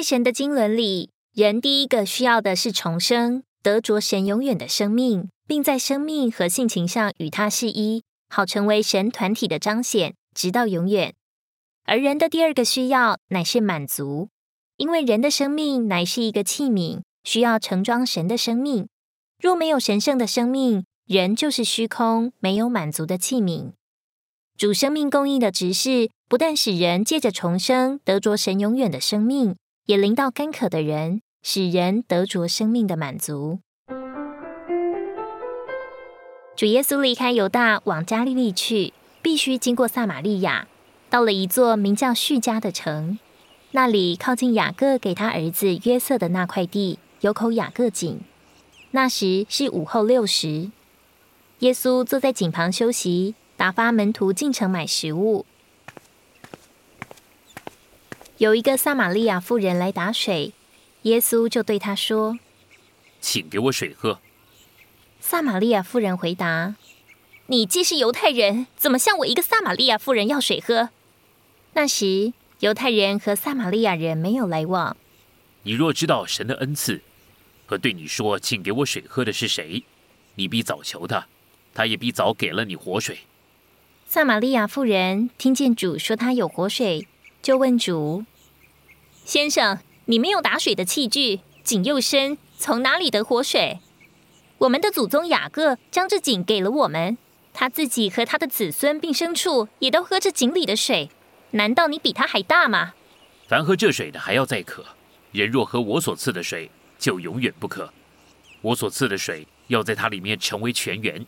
在神的经纶里，人第一个需要的是重生，得着神永远的生命，并在生命和性情上与他是一，好成为神团体的彰显，直到永远。而人的第二个需要乃是满足，因为人的生命乃是一个器皿，需要盛装神的生命。若没有神圣的生命，人就是虚空，没有满足的器皿。主生命供应的执事，不但使人借着重生得着神永远的生命，也临到干渴的人，使人得着生命的满足。主耶稣离开犹大往加利利去，必须经过撒玛利亚，到了一座名叫叙加的城，那里靠近雅各给他儿子约瑟的那块地，有口雅各井。那时是午后六时，耶稣坐在井旁休息。打发门徒进城买食物。有一个撒玛利亚妇人来打水，耶稣就对他说：“请给我水喝。”撒玛利亚妇人回答：“你既是犹太人，怎么向我一个撒玛利亚妇人要水喝？”那时犹太人和撒玛利亚人没有来往。你若知道神的恩赐和对你说“请给我水喝”的是谁，你必早求他，他也必早给了你活水。撒玛利亚妇人听见主说他有活水，就问主：“先生，你没有打水的器具，井又深，从哪里得活水？我们的祖宗雅各将这井给了我们，他自己和他的子孙并牲畜也都喝这井里的水。难道你比他还大吗？凡喝这水的还要再渴，人若喝我所赐的水，就永远不渴。我所赐的水要在它里面成为泉源，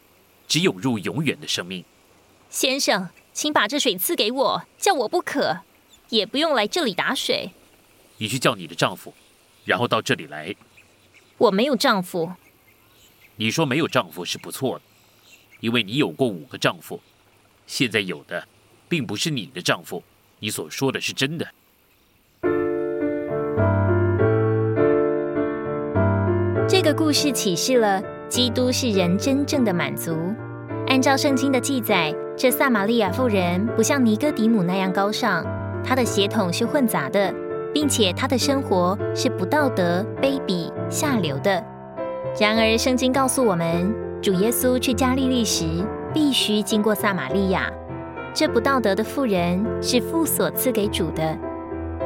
只涌入永远的生命。”先生，请把这水赐给我，叫我不渴，也不用来这里打水。你去叫你的丈夫，然后到这里来。我没有丈夫。你说没有丈夫是不错的，因为你有过五个丈夫，现在有的并不是你的丈夫。你所说的是真的。这个故事启示了基督是人真正的满足。按照圣经的记载。这撒玛利亚妇人不像尼哥底母那样高尚，她的血统是混杂的，并且他的生活是不道德、卑鄙、下流的。然而，圣经告诉我们，主耶稣去加利利时必须经过撒玛利亚。这不道德的妇人是父所赐给主的，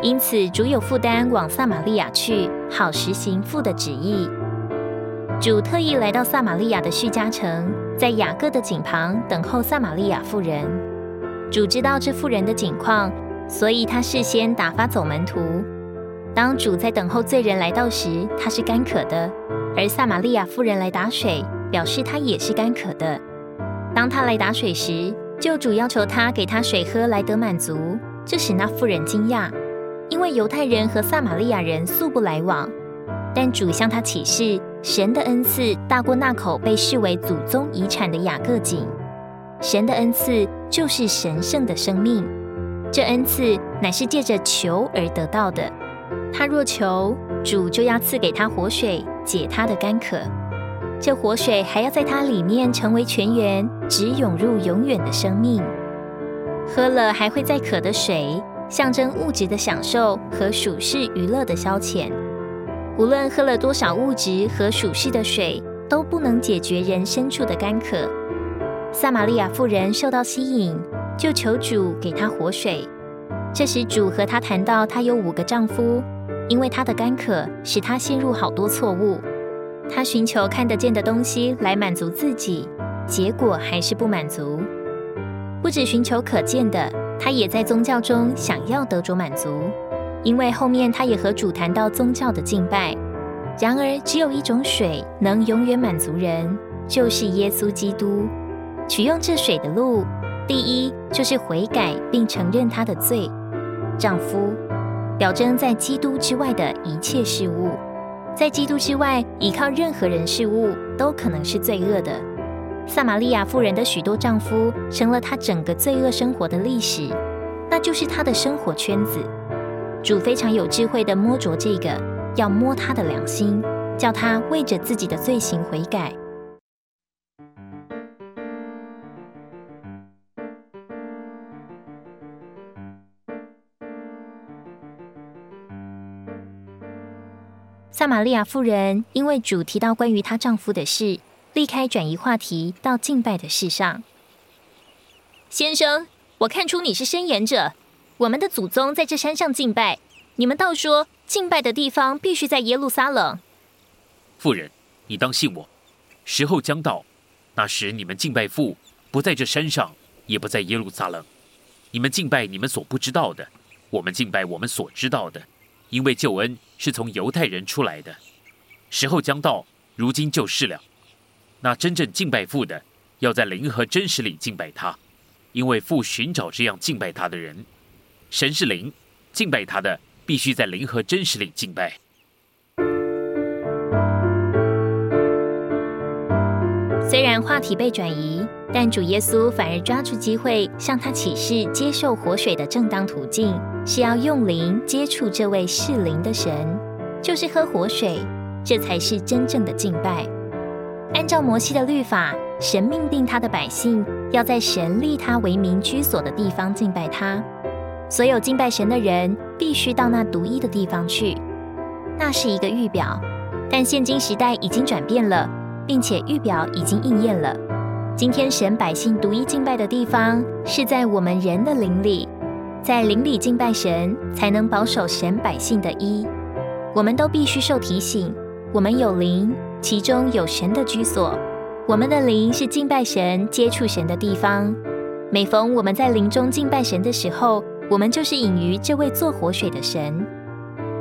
因此主有负担往撒玛利亚去，好实行父的旨意。主特意来到撒玛利亚的叙加城。在雅各的井旁等候撒玛利亚妇人。主知道这妇人的景况，所以他事先打发走门徒。当主在等候罪人来到时，他是干渴的；而撒玛利亚妇人来打水，表示他也是干渴的。当他来打水时，救主要求他给他水喝来得满足，这使那妇人惊讶，因为犹太人和撒玛利亚人素不来往。但主向他启示。神的恩赐大过那口被视为祖宗遗产的雅各井。神的恩赐就是神圣的生命，这恩赐乃是借着求而得到的。他若求，主就要赐给他活水，解他的干渴。这活水还要在他里面成为泉源，直涌入永远的生命。喝了还会再渴的水，象征物质的享受和属世娱乐的消遣。无论喝了多少物质和属世的水，都不能解决人深处的干渴。撒玛利亚妇人受到吸引，就求主给他活水。这时主和她谈到，她有五个丈夫，因为她的干渴使她陷入好多错误。她寻求看得见的东西来满足自己，结果还是不满足。不止寻求可见的，她也在宗教中想要得着满足。因为后面他也和主谈到宗教的敬拜，然而只有一种水能永远满足人，就是耶稣基督。取用这水的路，第一就是悔改并承认他的罪。丈夫表征在基督之外的一切事物，在基督之外依靠任何人事物都可能是罪恶的。撒玛利亚妇人的许多丈夫成了她整个罪恶生活的历史，那就是她的生活圈子。主非常有智慧的摸着这个，要摸他的良心，叫他为着自己的罪行悔改。撒玛利亚妇人因为主提到关于她丈夫的事，立开转移话题到敬拜的事上。先生，我看出你是申言者。我们的祖宗在这山上敬拜，你们倒说敬拜的地方必须在耶路撒冷。妇人，你当信我，时候将到，那时你们敬拜父不在这山上，也不在耶路撒冷。你们敬拜你们所不知道的，我们敬拜我们所知道的，因为救恩是从犹太人出来的。时候将到，如今就是了。那真正敬拜父的，要在灵和真实里敬拜他，因为父寻找这样敬拜他的人。神是灵，敬拜他的必须在灵和真实里敬拜。虽然话题被转移，但主耶稣反而抓住机会向他启示接受活水的正当途径，是要用灵接触这位是灵的神，就是喝活水，这才是真正的敬拜。按照摩西的律法，神命定他的百姓要在神立他为民居所的地方敬拜他。所有敬拜神的人必须到那独一的地方去，那是一个预表。但现今时代已经转变了，并且预表已经应验了。今天神百姓独一敬拜的地方是在我们人的灵里，在灵里敬拜神，才能保守神百姓的一。我们都必须受提醒，我们有灵，其中有神的居所。我们的灵是敬拜神、接触神的地方。每逢我们在灵中敬拜神的时候，我们就是隐于这位做活水的神。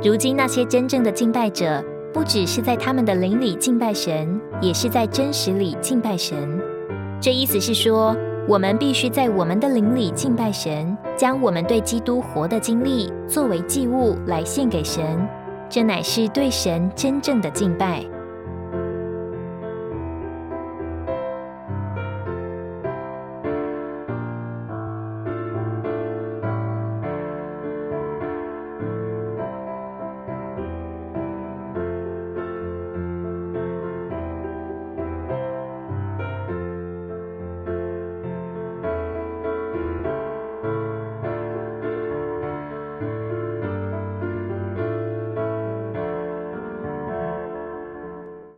如今那些真正的敬拜者，不只是在他们的灵里敬拜神，也是在真实里敬拜神。这意思是说，我们必须在我们的灵里敬拜神，将我们对基督活的经历作为祭物来献给神，这乃是对神真正的敬拜。